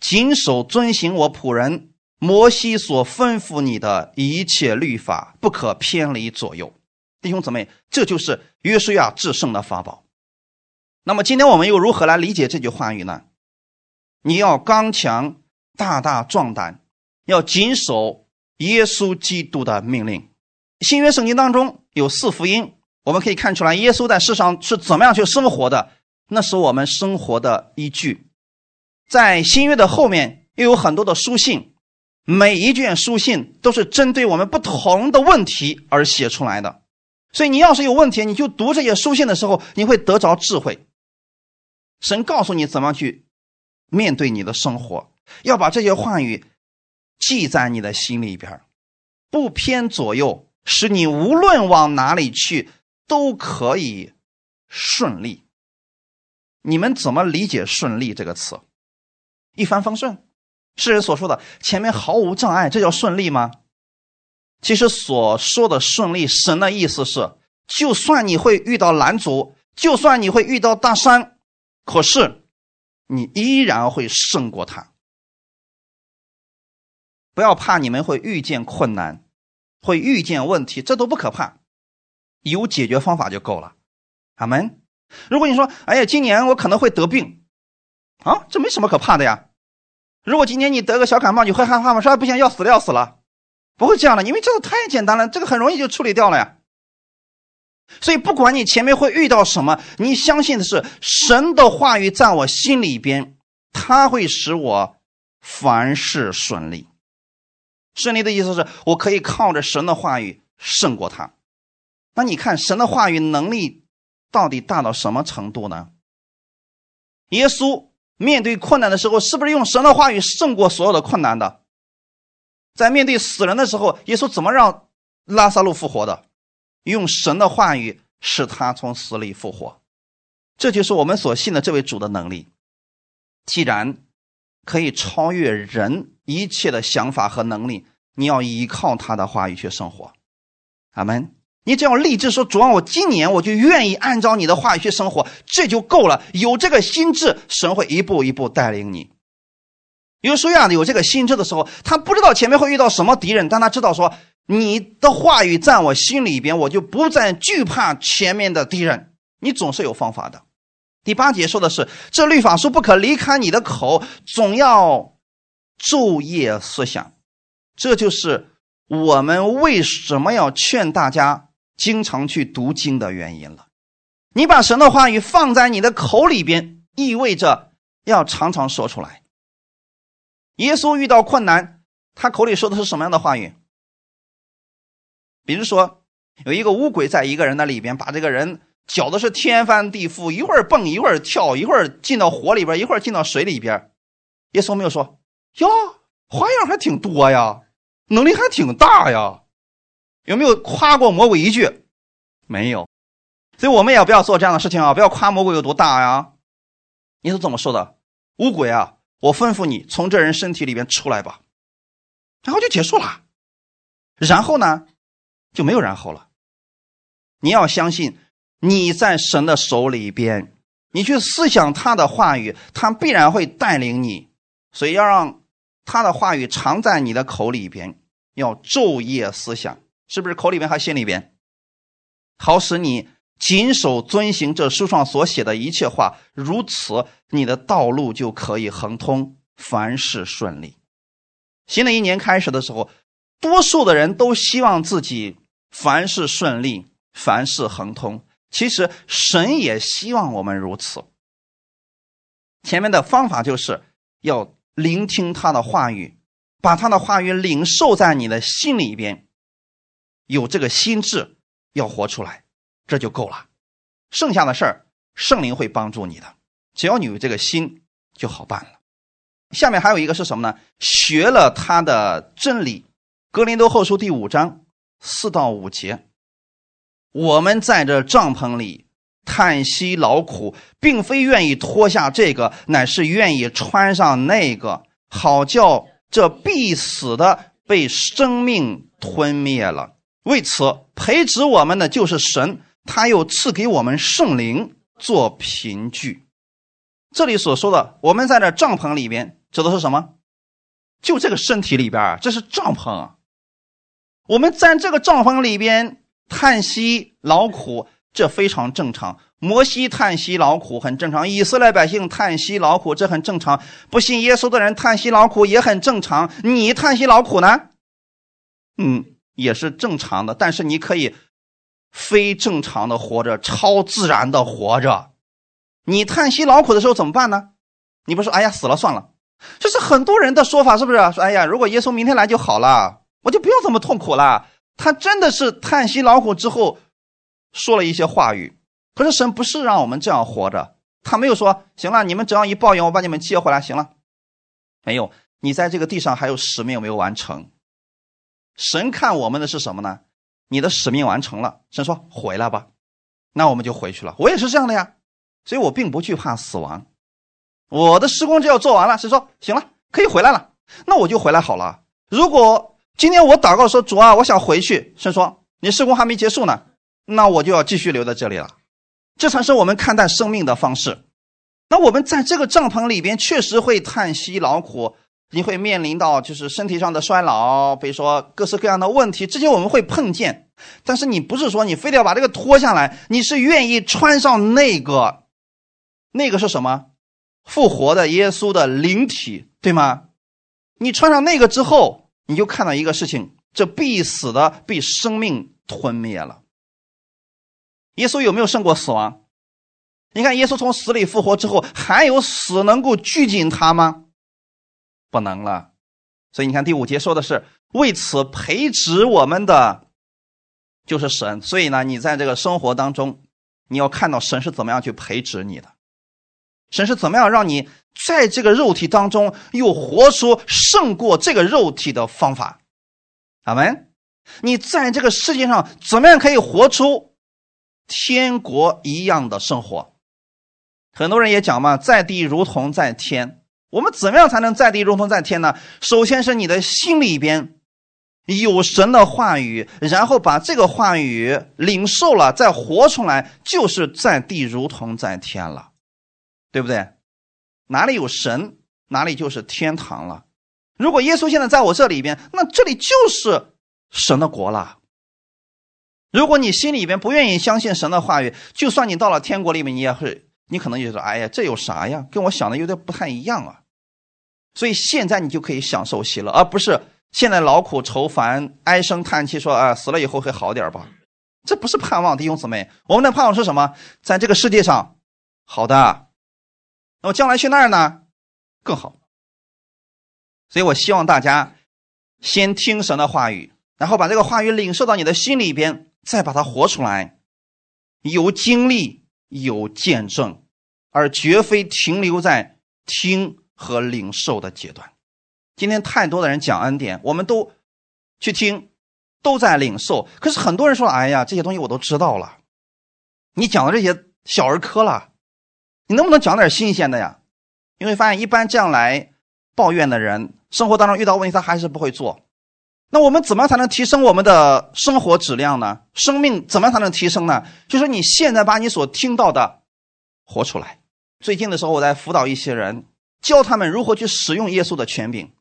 谨守遵行我仆人摩西所吩咐你的一切律法，不可偏离左右。弟兄姊妹，这就是约书亚制胜的法宝。那么，今天我们又如何来理解这句话语呢？你要刚强、大大壮胆，要谨守耶稣基督的命令。新约圣经当中有四福音。我们可以看出来，耶稣在世上是怎么样去生活的，那是我们生活的依据。在新约的后面又有很多的书信，每一卷书信都是针对我们不同的问题而写出来的。所以你要是有问题，你就读这些书信的时候，你会得着智慧。神告诉你怎么去面对你的生活，要把这些话语记在你的心里边，不偏左右，使你无论往哪里去。都可以顺利。你们怎么理解“顺利”这个词？一帆风顺，世人所说的前面毫无障碍，这叫顺利吗？其实所说的顺利，神的意思是，就算你会遇到拦阻，就算你会遇到大山，可是你依然会胜过他。不要怕，你们会遇见困难，会遇见问题，这都不可怕。有解决方法就够了，阿门。如果你说，哎呀，今年我可能会得病，啊，这没什么可怕的呀。如果今年你得个小感冒，你会害怕吗？说不行，要死了，要死了，不会这样的，因为这个太简单了，这个很容易就处理掉了呀。所以，不管你前面会遇到什么，你相信的是神的话语在我心里边，他会使我凡事顺利。顺利的意思是我可以靠着神的话语胜过他。那你看神的话语能力到底大到什么程度呢？耶稣面对困难的时候，是不是用神的话语胜过所有的困难的？在面对死人的时候，耶稣怎么让拉萨路复活的？用神的话语使他从死里复活。这就是我们所信的这位主的能力。既然可以超越人一切的想法和能力，你要依靠他的话语去生活。阿门。你只要立志说主啊，我今年我就愿意按照你的话语去生活，这就够了。有这个心智，神会一步一步带领你。约书亚有这个心智的时候，他不知道前面会遇到什么敌人，但他知道说你的话语在我心里边，我就不再惧怕前面的敌人。你总是有方法的，第八节说的是，这律法书不可离开你的口，总要昼夜思想。这就是我们为什么要劝大家经常去读经的原因了。你把神的话语放在你的口里边，意味着要常常说出来。耶稣遇到困难，他口里说的是什么样的话语？比如说，有一个乌鬼在一个人的里边，把这个人。搅的是天翻地覆，一会儿蹦一会儿跳，一会儿进到火里边，一会儿进到水里边。耶稣没有说：“哟，花样还挺多呀，能力还挺大呀。”有没有夸过魔鬼一句？没有。所以我们也不要做这样的事情啊！不要夸魔鬼有多大呀。你是怎么说的？乌鬼啊，我吩咐你从这人身体里边出来吧，然后就结束了。然后呢，就没有然后了。你要相信。你在神的手里边，你去思想他的话语，他必然会带领你。所以要让他的话语常在你的口里边，要昼夜思想，是不是口里边和心里边？好使你谨守遵行这书上所写的一切话，如此你的道路就可以亨通，凡事顺利。新的一年开始的时候，多数的人都希望自己凡事顺利，凡事亨通。其实神也希望我们如此。前面的方法就是要聆听他的话语，把他的话语领受在你的心里边，有这个心智要活出来，这就够了。剩下的事儿圣灵会帮助你的，只要你有这个心就好办了。下面还有一个是什么呢？学了他的真理，《格林多后书》第五章四到五节。我们在这帐篷里叹息劳苦，并非愿意脱下这个，乃是愿意穿上那个，好叫这必死的被生命吞灭了。为此，培植我们的就是神，他又赐给我们圣灵做凭据。这里所说的，我们在这帐篷里边指的是什么？就这个身体里边，这是帐篷。我们在这个帐篷里边。叹息劳苦，这非常正常。摩西叹息劳苦很正常，以色列百姓叹息劳苦这很正常。不信耶稣的人叹息劳苦也很正常。你叹息劳苦呢？嗯，也是正常的。但是你可以非正常的活着，超自然的活着。你叹息劳苦的时候怎么办呢？你不说哎呀死了算了，这是很多人的说法，是不是？说哎呀，如果耶稣明天来就好了，我就不用这么痛苦了。他真的是叹息劳苦之后，说了一些话语。可是神不是让我们这样活着，他没有说行了，你们只要一抱怨，我把你们接回来，行了。没有，你在这个地上还有使命没有完成。神看我们的是什么呢？你的使命完成了，神说回来吧，那我们就回去了。我也是这样的呀，所以我并不惧怕死亡。我的施工就要做完了，神说行了，可以回来了，那我就回来好了。如果今天我祷告说：“主啊，我想回去。”神说：“你施工还没结束呢，那我就要继续留在这里了。”这才是我们看待生命的方式。那我们在这个帐篷里边，确实会叹息劳苦，你会面临到就是身体上的衰老，比如说各式各样的问题，这些我们会碰见。但是你不是说你非得要把这个脱下来，你是愿意穿上那个，那个是什么？复活的耶稣的灵体，对吗？你穿上那个之后。你就看到一个事情，这必死的被生命吞灭了。耶稣有没有胜过死亡？你看，耶稣从死里复活之后，还有死能够拘谨他吗？不能了。所以你看第五节说的是为此培植我们的就是神。所以呢，你在这个生活当中，你要看到神是怎么样去培植你的。神是怎么样让你在这个肉体当中又活出胜过这个肉体的方法？阿门！你在这个世界上怎么样可以活出天国一样的生活？很多人也讲嘛，在地如同在天。我们怎么样才能在地如同在天呢？首先是你的心里边有神的话语，然后把这个话语领受了，再活出来，就是在地如同在天了。对不对？哪里有神，哪里就是天堂了。如果耶稣现在在我这里边，那这里就是神的国了。如果你心里边不愿意相信神的话语，就算你到了天国里面，你也会你可能就说：“哎呀，这有啥呀？跟我想的有点不太一样啊。”所以现在你就可以享受喜乐，而不是现在劳苦愁烦、唉声叹气，说：“啊，死了以后会好点吧？”这不是盼望，弟兄姊妹，我们的盼望是什么？在这个世界上，好的，那么将来去那儿呢，更好。所以我希望大家先听神的话语，然后把这个话语领受到你的心里边，再把它活出来，有经历，有见证，而绝非停留在听和领受的阶段。今天太多的人讲恩典，我们都去听。都在领受，可是很多人说：“哎呀，这些东西我都知道了。”你讲的这些小儿科了，你能不能讲点新鲜的呀？你会发现，一般这样来抱怨的人，生活当中遇到问题，他还是不会做。那我们怎么才能提升我们的生活质量呢？生命怎么才能提升呢？就是你现在把你所听到的活出来。最近的时候，我在辅导一些人，教他们如何去使用耶稣的权柄。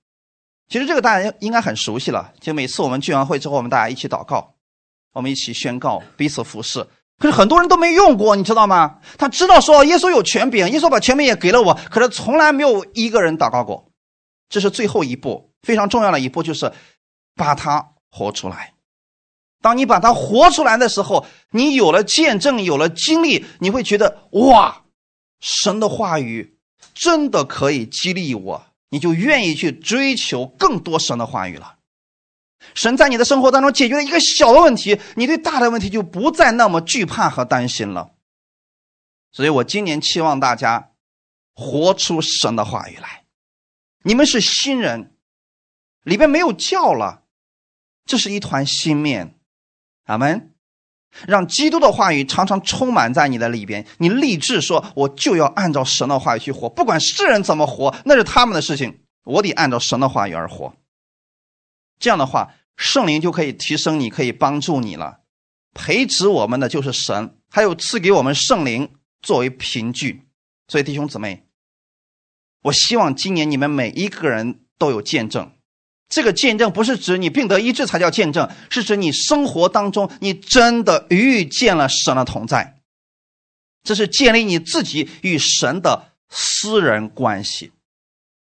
其实这个大家应该很熟悉了。就每次我们聚完会之后，我们大家一起祷告，我们一起宣告，彼此服侍。可是很多人都没用过，你知道吗？他知道说耶稣有权柄，耶稣把权柄也给了我，可是从来没有一个人祷告过。这是最后一步，非常重要的一步，就是把它活出来。当你把它活出来的时候，你有了见证，有了经历，你会觉得哇，神的话语真的可以激励我。你就愿意去追求更多神的话语了。神在你的生活当中解决了一个小的问题，你对大的问题就不再那么惧怕和担心了。所以我今年期望大家活出神的话语来。你们是新人，里边没有教了，这是一团新面。阿门。让基督的话语常常充满在你的里边，你立志说：“我就要按照神的话语去活，不管世人怎么活，那是他们的事情，我得按照神的话语而活。”这样的话，圣灵就可以提升你，可以帮助你了。培植我们的就是神，还有赐给我们圣灵作为凭据。所以弟兄姊妹，我希望今年你们每一个人都有见证。这个见证不是指你病得医治才叫见证，是指你生活当中你真的遇见了神的同在。这是建立你自己与神的私人关系。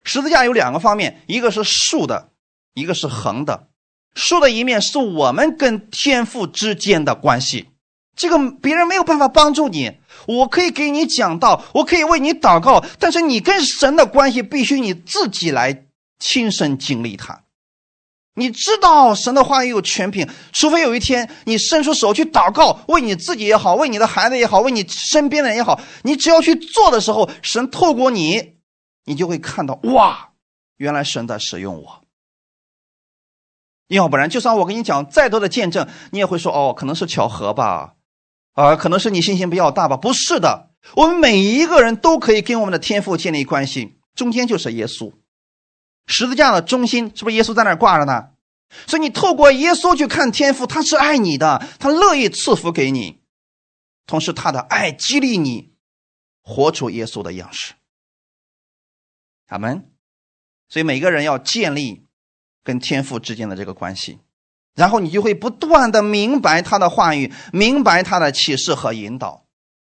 十字架有两个方面，一个是竖的，一个是横的。竖的一面是我们跟天父之间的关系，这个别人没有办法帮助你。我可以给你讲道，我可以为你祷告，但是你跟神的关系必须你自己来亲身经历它。你知道神的话语有权柄，除非有一天你伸出手去祷告，为你自己也好，为你的孩子也好，为你身边的人也好，你只要去做的时候，神透过你，你就会看到哇，原来神在使用我。要不然，就算我跟你讲再多的见证，你也会说哦，可能是巧合吧，啊，可能是你信心比较大吧？不是的，我们每一个人都可以跟我们的天赋建立关系，中间就是耶稣。十字架的中心是不是耶稣在那挂着呢？所以你透过耶稣去看天父，他是爱你的，他乐意赐福给你，同时他的爱激励你活出耶稣的样式。阿门。所以每个人要建立跟天父之间的这个关系，然后你就会不断的明白他的话语，明白他的启示和引导。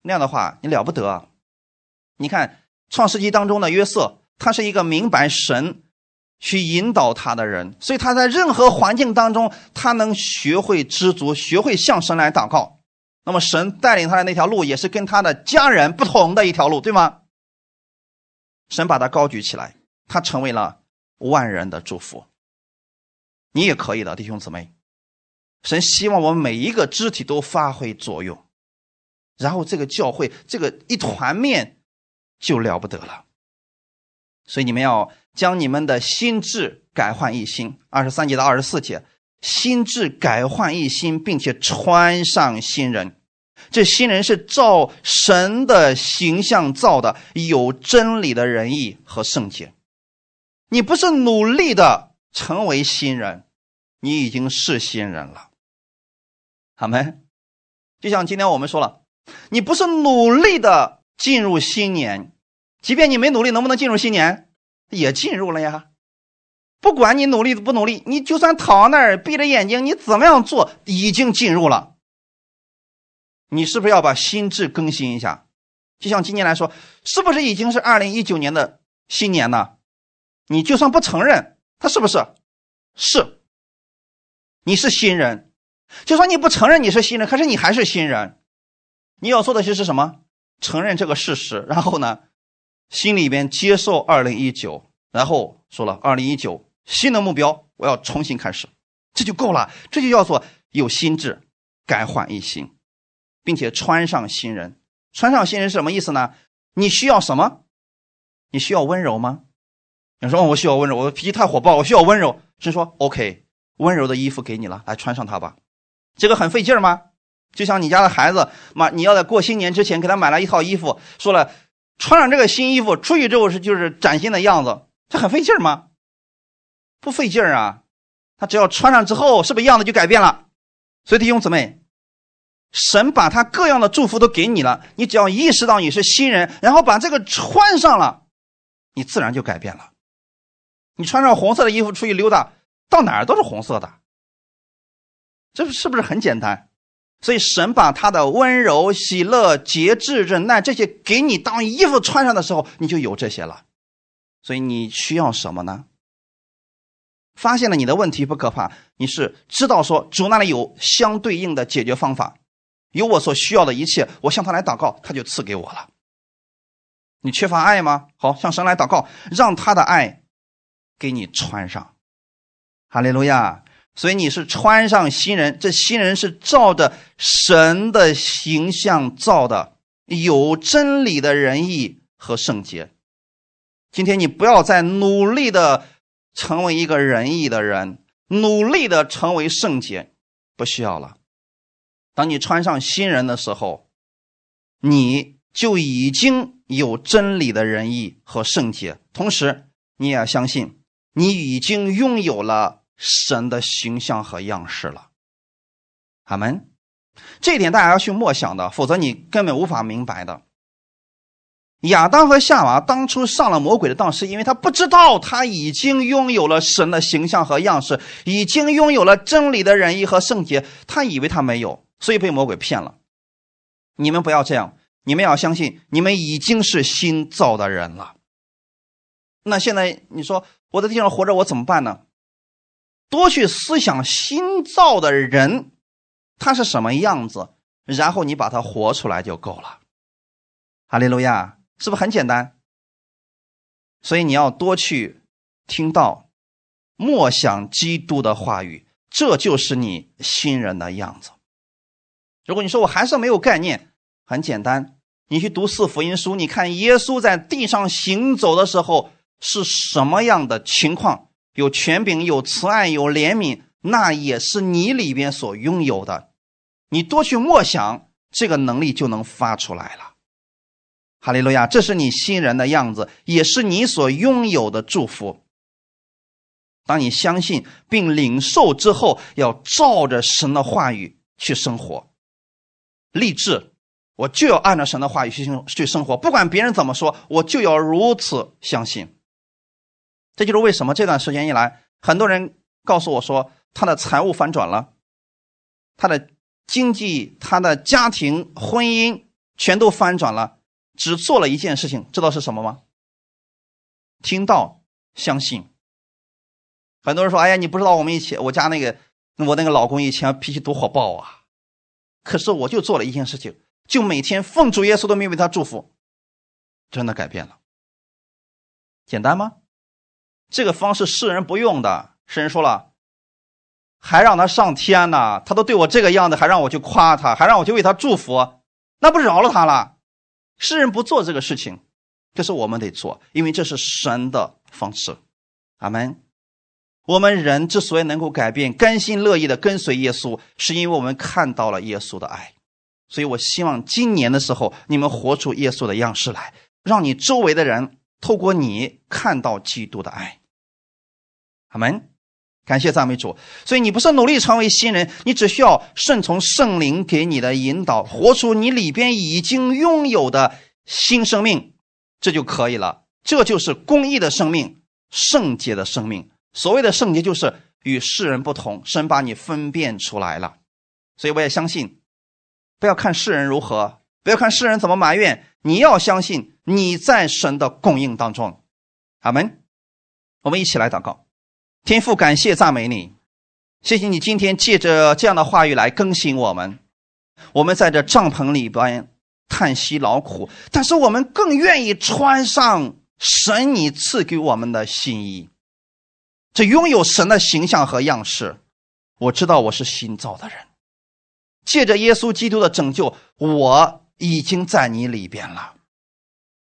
那样的话，你了不得。你看创世纪当中的约瑟，他是一个明白神。去引导他的人，所以他在任何环境当中，他能学会知足，学会向神来祷告。那么神带领他的那条路，也是跟他的家人不同的一条路，对吗？神把他高举起来，他成为了万人的祝福。你也可以的，弟兄姊妹。神希望我们每一个肢体都发挥作用，然后这个教会这个一团面就了不得了。所以你们要。将你们的心智改换一新，二十三节到二十四节，心智改换一新，并且穿上新人。这新人是照神的形象造的，有真理的仁义和圣洁。你不是努力的成为新人，你已经是新人了。好没？就像今天我们说了，你不是努力的进入新年，即便你没努力，能不能进入新年？也进入了呀，不管你努力不努力，你就算躺那儿闭着眼睛，你怎么样做，已经进入了。你是不是要把心智更新一下？就像今年来说，是不是已经是二零一九年的新年呢？你就算不承认，他是不是？是。你是新人，就算你不承认你是新人，可是你还是新人。你要做的就是什么？承认这个事实，然后呢，心里边接受二零一九，然后说了二零一九新的目标，我要重新开始，这就够了。这就叫做有心智，改换一新，并且穿上新人。穿上新人是什么意思呢？你需要什么？你需要温柔吗？你说我需要温柔，我脾气太火爆，我需要温柔。神说 OK，温柔的衣服给你了，来穿上它吧。这个很费劲吗？就像你家的孩子，妈，你要在过新年之前给他买了一套衣服，说了穿上这个新衣服出去之后是就是崭新的样子，这很费劲吗？不费劲啊，他只要穿上之后，是不是样子就改变了？所以弟兄姊妹。神把他各样的祝福都给你了，你只要意识到你是新人，然后把这个穿上了，你自然就改变了。你穿上红色的衣服出去溜达，到哪儿都是红色的，这是不是很简单？所以神把他的温柔、喜乐、节制、忍耐这些给你当衣服穿上的时候，你就有这些了。所以你需要什么呢？发现了你的问题不可怕，你是知道说主那里有相对应的解决方法。有我所需要的一切，我向他来祷告，他就赐给我了。你缺乏爱吗？好，向神来祷告，让他的爱给你穿上。哈利路亚！所以你是穿上新人，这新人是照着神的形象造的，有真理的仁义和圣洁。今天你不要再努力的成为一个仁义的人，努力的成为圣洁，不需要了。当你穿上新人的时候，你就已经有真理的仁义和圣洁，同时你也相信你已经拥有了神的形象和样式了。阿门。这一点大家要去默想的，否则你根本无法明白的。亚当和夏娃当初上了魔鬼的当，是因为他不知道他已经拥有了神的形象和样式，已经拥有了真理的仁义和圣洁，他以为他没有。所以被魔鬼骗了，你们不要这样，你们要相信，你们已经是新造的人了。那现在你说我在地上活着，我怎么办呢？多去思想新造的人他是什么样子，然后你把他活出来就够了。哈利路亚，是不是很简单？所以你要多去听到、默想基督的话语，这就是你新人的样子。如果你说我还是没有概念，很简单，你去读四福音书，你看耶稣在地上行走的时候是什么样的情况？有权柄，有慈爱，有怜悯，那也是你里边所拥有的。你多去默想，这个能力就能发出来了。哈利路亚，这是你新人的样子，也是你所拥有的祝福。当你相信并领受之后，要照着神的话语去生活。立志，我就要按照神的话语去生去生活，不管别人怎么说，我就要如此相信。这就是为什么这段时间以来，很多人告诉我说，他的财务反转了，他的经济、他的家庭、婚姻全都翻转了，只做了一件事情，知道是什么吗？听到，相信。很多人说：“哎呀，你不知道我们以前我家那个我那个老公以前脾气多火爆啊。”可是我就做了一件事情，就每天奉主耶稣的命为他祝福，真的改变了。简单吗？这个方式世人不用的。世人说了，还让他上天呢？他都对我这个样子，还让我去夸他，还让我去为他祝福，那不饶了他了？世人不做这个事情，可是我们得做，因为这是神的方式。阿门。我们人之所以能够改变，甘心乐意的跟随耶稣，是因为我们看到了耶稣的爱。所以我希望今年的时候，你们活出耶稣的样式来，让你周围的人透过你看到基督的爱。阿门，感谢赞美主。所以你不是努力成为新人，你只需要顺从圣灵给你的引导，活出你里边已经拥有的新生命，这就可以了。这就是公义的生命，圣洁的生命。所谓的圣洁，就是与世人不同，神把你分辨出来了。所以我也相信，不要看世人如何，不要看世人怎么埋怨，你要相信你在神的供应当中。阿门。我们一起来祷告，天父，感谢赞美你，谢谢你今天借着这样的话语来更新我们。我们在这帐篷里边叹息劳苦，但是我们更愿意穿上神你赐给我们的新衣，这拥有神的形象和样式。我知道我是新造的人，借着耶稣基督的拯救，我已经在你里边了。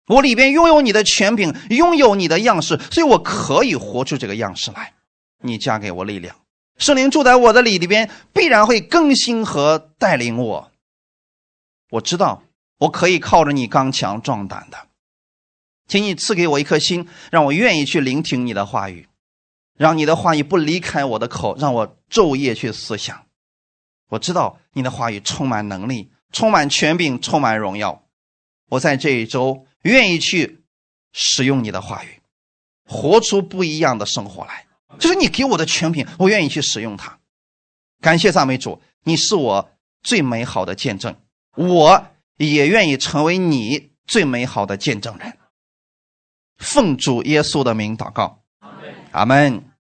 我里边拥有你的权柄，拥有你的样式，所以我可以活出这个样式来。你加给我力量，圣灵住在我的里里边，必然会更新和带领我。我知道我可以靠着你刚强壮胆的，请你赐给我一颗心，让我愿意去聆听你的话语，让你的话语不离开我的口，让我昼夜去思想。我知道你的话语充满能力，充满权柄，充满荣耀。我在这一周。愿意去使用你的话语，活出不一样的生活来，就是你给我的全品，我愿意去使用它。感谢赞美主，你是我最美好的见证，我也愿意成为你最美好的见证人。奉主耶稣的名祷告，阿门。